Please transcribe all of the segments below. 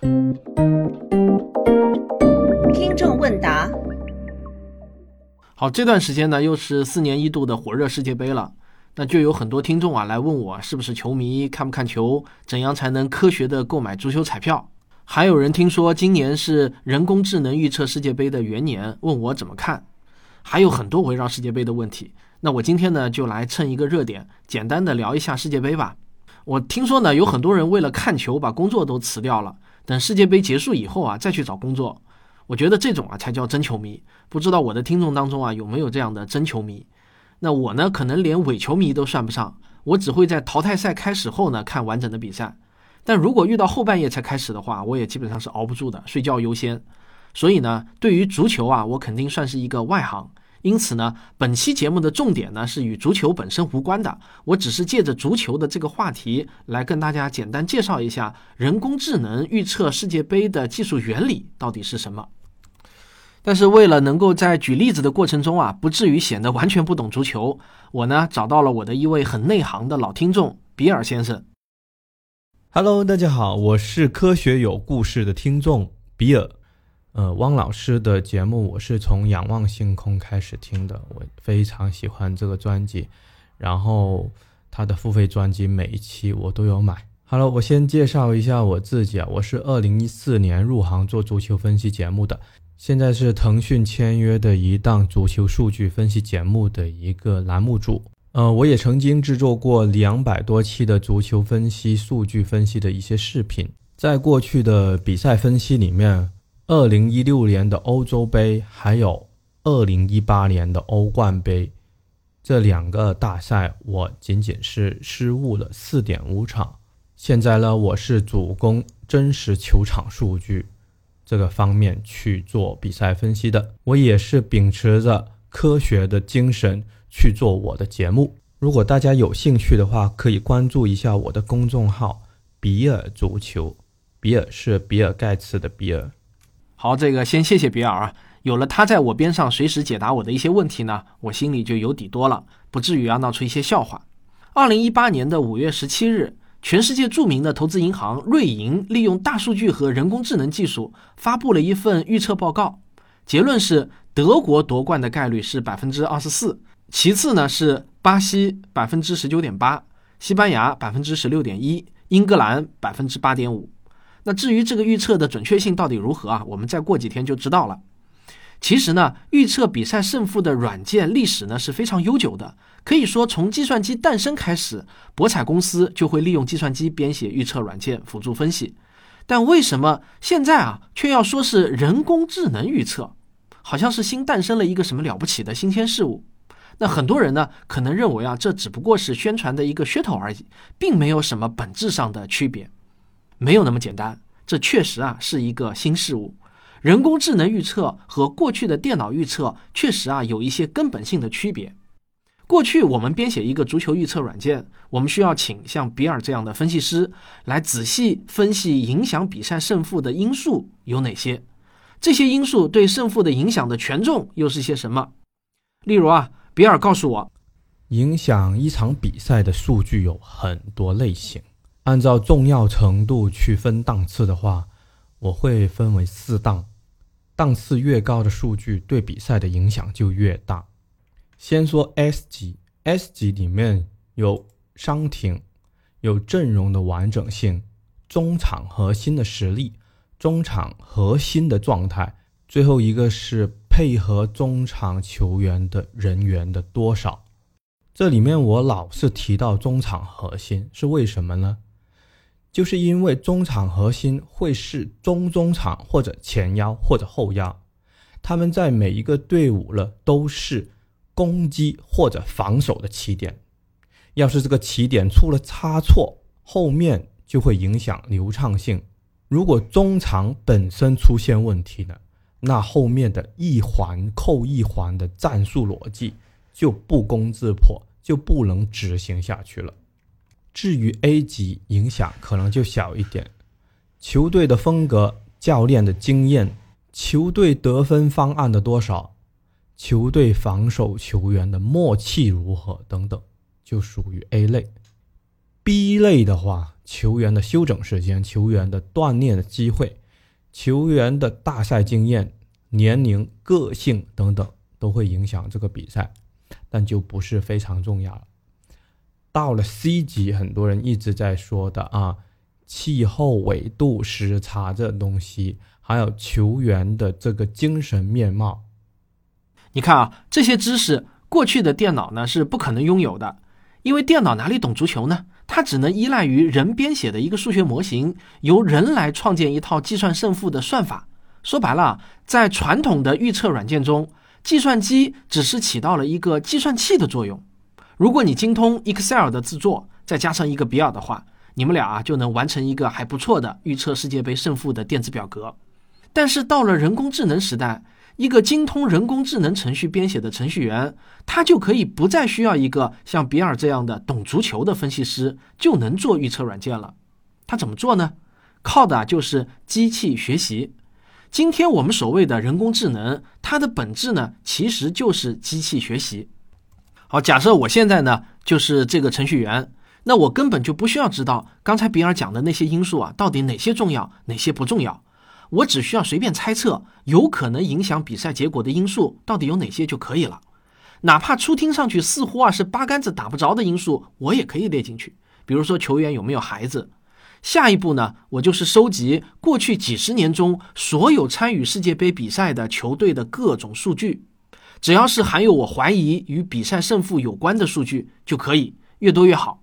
听众问答。好，这段时间呢，又是四年一度的火热世界杯了，那就有很多听众啊来问我是不是球迷，看不看球，怎样才能科学的购买足球彩票？还有人听说今年是人工智能预测世界杯的元年，问我怎么看？还有很多围绕世界杯的问题。那我今天呢，就来蹭一个热点，简单的聊一下世界杯吧。我听说呢，有很多人为了看球把工作都辞掉了，等世界杯结束以后啊，再去找工作。我觉得这种啊才叫真球迷。不知道我的听众当中啊有没有这样的真球迷？那我呢，可能连伪球迷都算不上，我只会在淘汰赛开始后呢看完整的比赛。但如果遇到后半夜才开始的话，我也基本上是熬不住的，睡觉优先。所以呢，对于足球啊，我肯定算是一个外行。因此呢，本期节目的重点呢是与足球本身无关的，我只是借着足球的这个话题来跟大家简单介绍一下人工智能预测世界杯的技术原理到底是什么。但是为了能够在举例子的过程中啊，不至于显得完全不懂足球，我呢找到了我的一位很内行的老听众比尔先生。Hello，大家好，我是科学有故事的听众比尔。呃，汪老师的节目我是从仰望星空开始听的，我非常喜欢这个专辑，然后他的付费专辑每一期我都有买。好了我先介绍一下我自己啊，我是二零一四年入行做足球分析节目的，现在是腾讯签约的一档足球数据分析节目的一个栏目主。呃，我也曾经制作过两百多期的足球分析、数据分析的一些视频，在过去的比赛分析里面。二零一六年的欧洲杯，还有二零一八年的欧冠杯，这两个大赛我仅仅是失误了四点五场。现在呢，我是主攻真实球场数据这个方面去做比赛分析的。我也是秉持着科学的精神去做我的节目。如果大家有兴趣的话，可以关注一下我的公众号“比尔足球”，比尔是比尔盖茨的比尔。好，这个先谢谢比尔啊，有了他在我边上随时解答我的一些问题呢，我心里就有底多了，不至于啊闹出一些笑话。二零一八年的五月十七日，全世界著名的投资银行瑞银利用大数据和人工智能技术发布了一份预测报告，结论是德国夺冠的概率是百分之二十四，其次呢是巴西百分之十九点八，西班牙百分之十六点一，英格兰百分之八点五。那至于这个预测的准确性到底如何啊？我们再过几天就知道了。其实呢，预测比赛胜负的软件历史呢是非常悠久的，可以说从计算机诞生开始，博彩公司就会利用计算机编写预测软件辅助分析。但为什么现在啊却要说是人工智能预测？好像是新诞生了一个什么了不起的新鲜事物？那很多人呢可能认为啊这只不过是宣传的一个噱头而已，并没有什么本质上的区别。没有那么简单，这确实啊是一个新事物。人工智能预测和过去的电脑预测确实啊有一些根本性的区别。过去我们编写一个足球预测软件，我们需要请像比尔这样的分析师来仔细分析影响比赛胜负的因素有哪些，这些因素对胜负的影响的权重又是些什么？例如啊，比尔告诉我，影响一场比赛的数据有很多类型。按照重要程度去分档次的话，我会分为四档，档次越高的数据对比赛的影响就越大。先说 S 级，S 级里面有伤停，有阵容的完整性，中场核心的实力，中场核心的状态，最后一个是配合中场球员的人员的多少。这里面我老是提到中场核心，是为什么呢？就是因为中场核心会是中中场或者前腰或者后腰，他们在每一个队伍了都是攻击或者防守的起点。要是这个起点出了差错，后面就会影响流畅性。如果中场本身出现问题了，那后面的一环扣一环的战术逻辑就不攻自破，就不能执行下去了。至于 A 级影响可能就小一点，球队的风格、教练的经验、球队得分方案的多少、球队防守球员的默契如何等等，就属于 A 类。B 类的话，球员的休整时间、球员的锻炼的机会、球员的大赛经验、年龄、个性等等，都会影响这个比赛，但就不是非常重要了。到了 C 级，很多人一直在说的啊，气候纬度时差这东西，还有球员的这个精神面貌。你看啊，这些知识过去的电脑呢是不可能拥有的，因为电脑哪里懂足球呢？它只能依赖于人编写的一个数学模型，由人来创建一套计算胜负的算法。说白了，在传统的预测软件中，计算机只是起到了一个计算器的作用。如果你精通 Excel 的制作，再加上一个比尔的话，你们俩啊就能完成一个还不错的预测世界杯胜负的电子表格。但是到了人工智能时代，一个精通人工智能程序编写的程序员，他就可以不再需要一个像比尔这样的懂足球的分析师，就能做预测软件了。他怎么做呢？靠的就是机器学习。今天我们所谓的人工智能，它的本质呢，其实就是机器学习。好，假设我现在呢就是这个程序员，那我根本就不需要知道刚才比尔讲的那些因素啊，到底哪些重要，哪些不重要。我只需要随便猜测有可能影响比赛结果的因素到底有哪些就可以了，哪怕初听上去似乎啊是八竿子打不着的因素，我也可以列进去。比如说球员有没有孩子。下一步呢，我就是收集过去几十年中所有参与世界杯比赛的球队的各种数据，只要是含有我怀疑与比赛胜负有关的数据就可以，越多越好。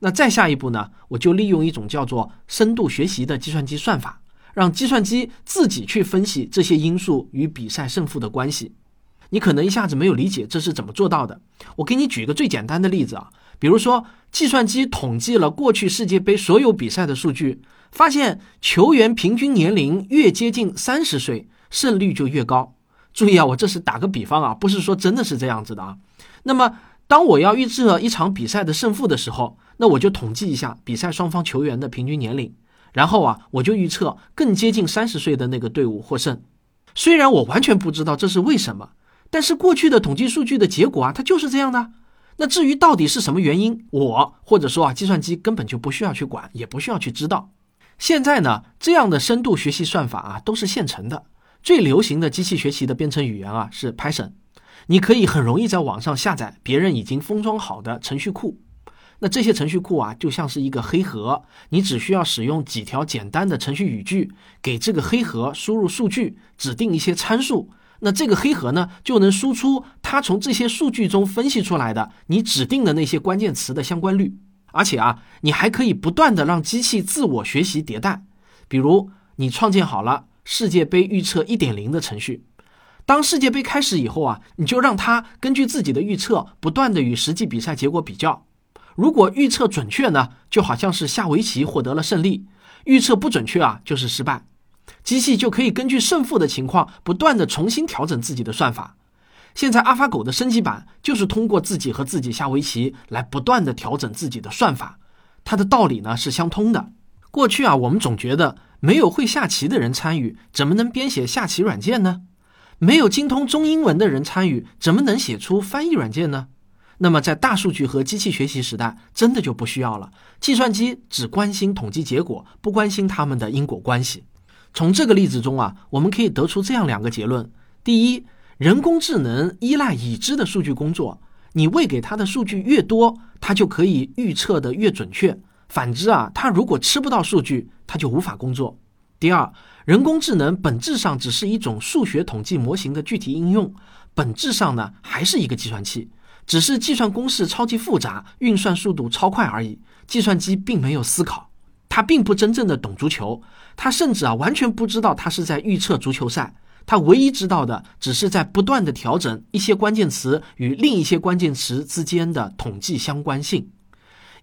那再下一步呢，我就利用一种叫做深度学习的计算机算法。让计算机自己去分析这些因素与比赛胜负的关系，你可能一下子没有理解这是怎么做到的。我给你举个最简单的例子啊，比如说计算机统计了过去世界杯所有比赛的数据，发现球员平均年龄越接近三十岁，胜率就越高。注意啊，我这是打个比方啊，不是说真的是这样子的啊。那么当我要预测一场比赛的胜负的时候，那我就统计一下比赛双方球员的平均年龄。然后啊，我就预测更接近三十岁的那个队伍获胜。虽然我完全不知道这是为什么，但是过去的统计数据的结果啊，它就是这样的。那至于到底是什么原因，我或者说啊，计算机根本就不需要去管，也不需要去知道。现在呢，这样的深度学习算法啊，都是现成的。最流行的机器学习的编程语言啊，是 Python。你可以很容易在网上下载别人已经封装好的程序库。那这些程序库啊，就像是一个黑盒，你只需要使用几条简单的程序语句，给这个黑盒输入数据，指定一些参数，那这个黑盒呢，就能输出它从这些数据中分析出来的你指定的那些关键词的相关率。而且啊，你还可以不断的让机器自我学习迭代。比如，你创建好了世界杯预测一点零的程序，当世界杯开始以后啊，你就让它根据自己的预测，不断的与实际比赛结果比较。如果预测准确呢，就好像是下围棋获得了胜利；预测不准确啊，就是失败。机器就可以根据胜负的情况，不断的重新调整自己的算法。现在阿法狗的升级版就是通过自己和自己下围棋来不断的调整自己的算法。它的道理呢是相通的。过去啊，我们总觉得没有会下棋的人参与，怎么能编写下棋软件呢？没有精通中英文的人参与，怎么能写出翻译软件呢？那么，在大数据和机器学习时代，真的就不需要了。计算机只关心统计结果，不关心它们的因果关系。从这个例子中啊，我们可以得出这样两个结论：第一，人工智能依赖已知的数据工作，你喂给它的数据越多，它就可以预测的越准确；反之啊，它如果吃不到数据，它就无法工作。第二，人工智能本质上只是一种数学统计模型的具体应用，本质上呢，还是一个计算器。只是计算公式超级复杂，运算速度超快而已。计算机并没有思考，它并不真正的懂足球，它甚至啊完全不知道它是在预测足球赛。它唯一知道的，只是在不断的调整一些关键词与另一些关键词之间的统计相关性。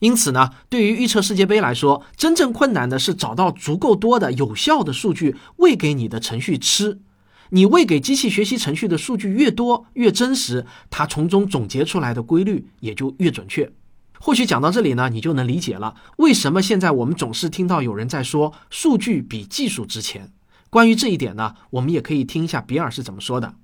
因此呢，对于预测世界杯来说，真正困难的是找到足够多的有效的数据喂给你的程序吃。你喂给机器学习程序的数据越多越真实，它从中总结出来的规律也就越准确。或许讲到这里呢，你就能理解了为什么现在我们总是听到有人在说数据比技术值钱。关于这一点呢，我们也可以听一下比尔是怎么说的：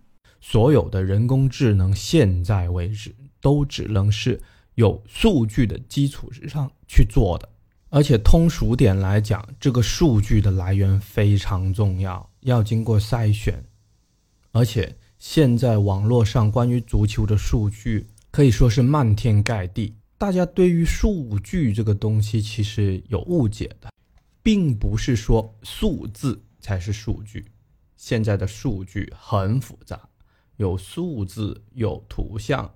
所有的人工智能现在为止都只能是有数据的基础之上去做的，而且通俗点来讲，这个数据的来源非常重要，要经过筛选。而且现在网络上关于足球的数据可以说是漫天盖地，大家对于数据这个东西其实有误解的，并不是说数字才是数据。现在的数据很复杂，有数字，有图像，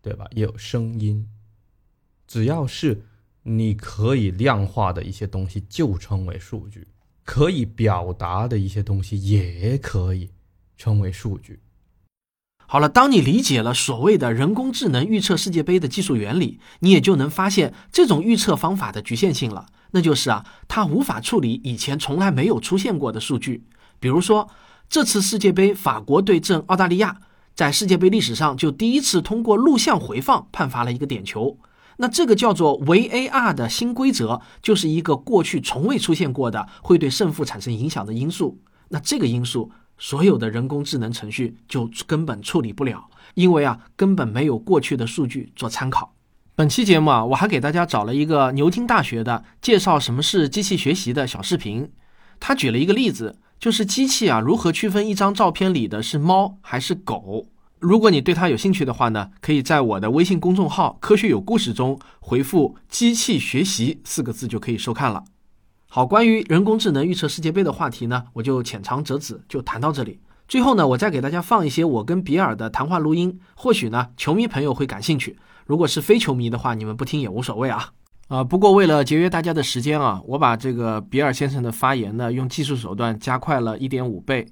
对吧？也有声音，只要是。你可以量化的一些东西就称为数据，可以表达的一些东西也可以称为数据。好了，当你理解了所谓的人工智能预测世界杯的技术原理，你也就能发现这种预测方法的局限性了。那就是啊，它无法处理以前从来没有出现过的数据。比如说，这次世界杯法国对阵澳大利亚，在世界杯历史上就第一次通过录像回放判罚了一个点球。那这个叫做 VAR 的新规则，就是一个过去从未出现过的会对胜负产生影响的因素。那这个因素，所有的人工智能程序就根本处理不了，因为啊，根本没有过去的数据做参考。本期节目啊，我还给大家找了一个牛津大学的介绍什么是机器学习的小视频。他举了一个例子，就是机器啊如何区分一张照片里的是猫还是狗。如果你对它有兴趣的话呢，可以在我的微信公众号“科学有故事”中回复“机器学习”四个字就可以收看了。好，关于人工智能预测世界杯的话题呢，我就浅尝辄止，就谈到这里。最后呢，我再给大家放一些我跟比尔的谈话录音，或许呢，球迷朋友会感兴趣。如果是非球迷的话，你们不听也无所谓啊。啊，不过为了节约大家的时间啊，我把这个比尔先生的发言呢，用技术手段加快了一点五倍。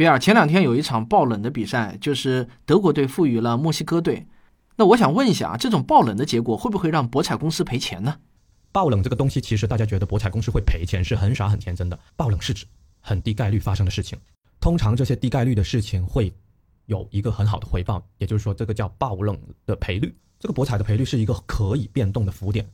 比尔，前两天有一场爆冷的比赛，就是德国队负于了墨西哥队。那我想问一下啊，这种爆冷的结果会不会让博彩公司赔钱呢？爆冷这个东西，其实大家觉得博彩公司会赔钱是很傻很天真的。爆冷是指很低概率发生的事情，通常这些低概率的事情会有一个很好的回报，也就是说这个叫爆冷的赔率。这个博彩的赔率是一个可以变动的浮点，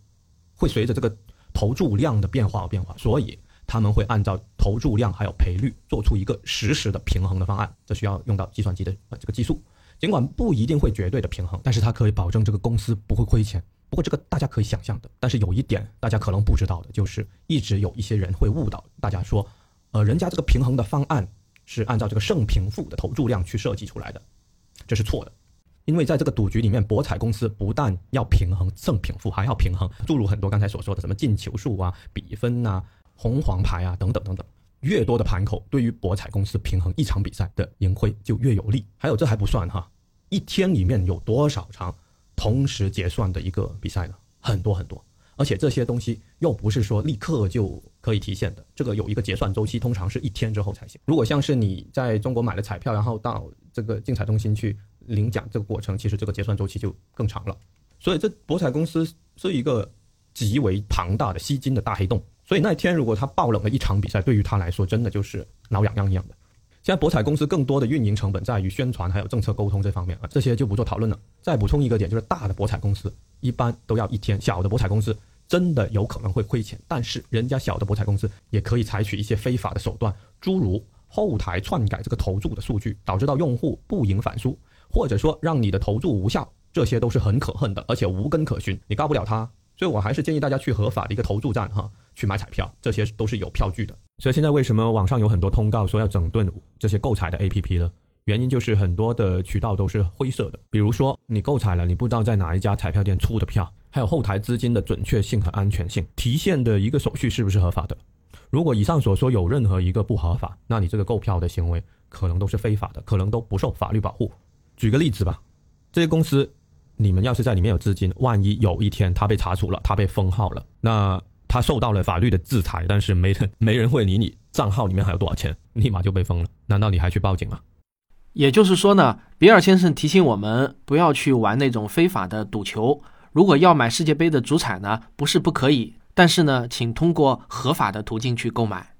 会随着这个投注量的变化而变化，所以。他们会按照投注量还有赔率做出一个实时的平衡的方案，这需要用到计算机的呃这个技术。尽管不一定会绝对的平衡，但是它可以保证这个公司不会亏钱。不过这个大家可以想象的，但是有一点大家可能不知道的就是，一直有一些人会误导大家说，呃，人家这个平衡的方案是按照这个胜平负的投注量去设计出来的，这是错的。因为在这个赌局里面，博彩公司不但要平衡胜平负，还要平衡注入很多刚才所说的什么进球数啊、比分呐。红黄牌啊，等等等等，越多的盘口，对于博彩公司平衡一场比赛的盈亏就越有利。还有这还不算哈，一天里面有多少场同时结算的一个比赛呢？很多很多，而且这些东西又不是说立刻就可以提现的，这个有一个结算周期，通常是一天之后才行。如果像是你在中国买了彩票，然后到这个竞彩中心去领奖，这个过程其实这个结算周期就更长了。所以这博彩公司是一个极为庞大的吸金的大黑洞。所以那天如果他爆冷了一场比赛，对于他来说真的就是挠痒痒一样的。现在博彩公司更多的运营成本在于宣传还有政策沟通这方面啊，这些就不做讨论了。再补充一个点，就是大的博彩公司一般都要一天，小的博彩公司真的有可能会亏钱，但是人家小的博彩公司也可以采取一些非法的手段，诸如后台篡改这个投注的数据，导致到用户不赢反输，或者说让你的投注无效，这些都是很可恨的，而且无根可循，你告不了他。所以我还是建议大家去合法的一个投注站哈。去买彩票，这些都是有票据的。所以现在为什么网上有很多通告说要整顿这些购彩的 APP 呢？原因就是很多的渠道都是灰色的。比如说你购彩了，你不知道在哪一家彩票店出的票，还有后台资金的准确性和安全性，提现的一个手续是不是合法的？如果以上所说有任何一个不合法，那你这个购票的行为可能都是非法的，可能都不受法律保护。举个例子吧，这些公司，你们要是在里面有资金，万一有一天他被查处了，他被封号了，那。他受到了法律的制裁，但是没人没人会理你账号里面还有多少钱，立马就被封了。难道你还去报警吗？也就是说呢，比尔先生提醒我们不要去玩那种非法的赌球。如果要买世界杯的主彩呢，不是不可以，但是呢，请通过合法的途径去购买。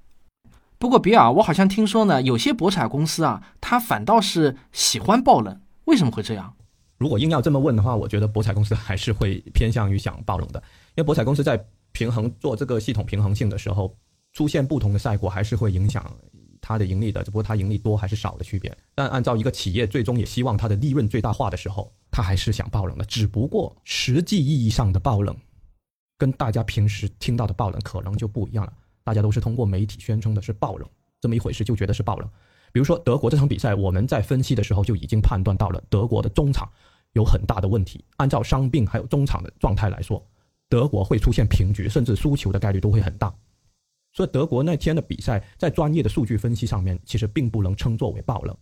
不过比尔，我好像听说呢，有些博彩公司啊，他反倒是喜欢爆冷，为什么会这样？如果硬要这么问的话，我觉得博彩公司还是会偏向于想爆冷的，因为博彩公司在。平衡做这个系统平衡性的时候，出现不同的赛果，还是会影响它的盈利的，只不过它盈利多还是少的区别。但按照一个企业最终也希望它的利润最大化的时候，它还是想爆冷的。只不过实际意义上的爆冷，跟大家平时听到的爆冷可能就不一样了。大家都是通过媒体宣称的是爆冷这么一回事，就觉得是爆冷。比如说德国这场比赛，我们在分析的时候就已经判断到了德国的中场有很大的问题。按照伤病还有中场的状态来说，德国会出现平局，甚至输球的概率都会很大。所以德国那天的比赛，在专业的数据分析上面，其实并不能称作为爆冷。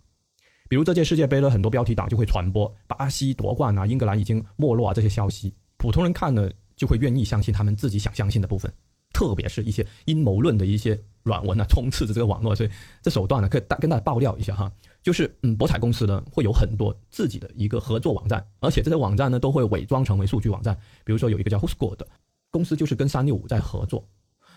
比如这届世界杯的很多标题党就会传播巴西夺冠啊、英格兰已经没落啊这些消息，普通人看了就会愿意相信他们自己想相信的部分，特别是一些阴谋论的一些软文啊，充斥着这个网络。所以这手段呢，可以大跟大家爆料一下哈，就是嗯，博彩公司呢会有很多自己的一个合作网站，而且这些网站呢都会伪装成为数据网站。比如说有一个叫 WhoScore 的公司，就是跟三六五在合作。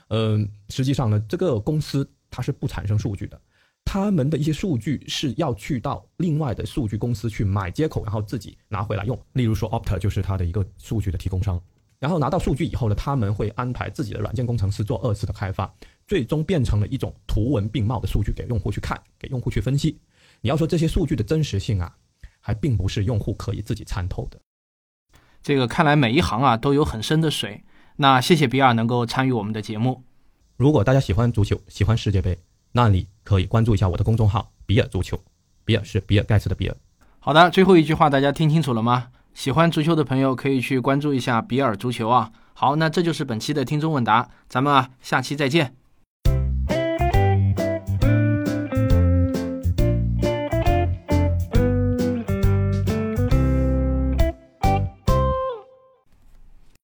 嗯，实际上呢，这个公司它是不产生数据的，他们的一些数据是要去到另外的数据公司去买接口，然后自己拿回来用。例如说，Opta 就是它的一个数据的提供商，然后拿到数据以后呢，他们会安排自己的软件工程师做二次的开发，最终变成了一种图文并茂的数据给用户去看，给用户去分析。你要说这些数据的真实性啊，还并不是用户可以自己参透的。这个看来每一行啊都有很深的水。那谢谢比尔能够参与我们的节目。如果大家喜欢足球，喜欢世界杯，那你可以关注一下我的公众号“比尔足球”。比尔是比尔盖茨的比尔。好的，最后一句话大家听清楚了吗？喜欢足球的朋友可以去关注一下比尔足球啊。好，那这就是本期的听众问答，咱们啊下期再见。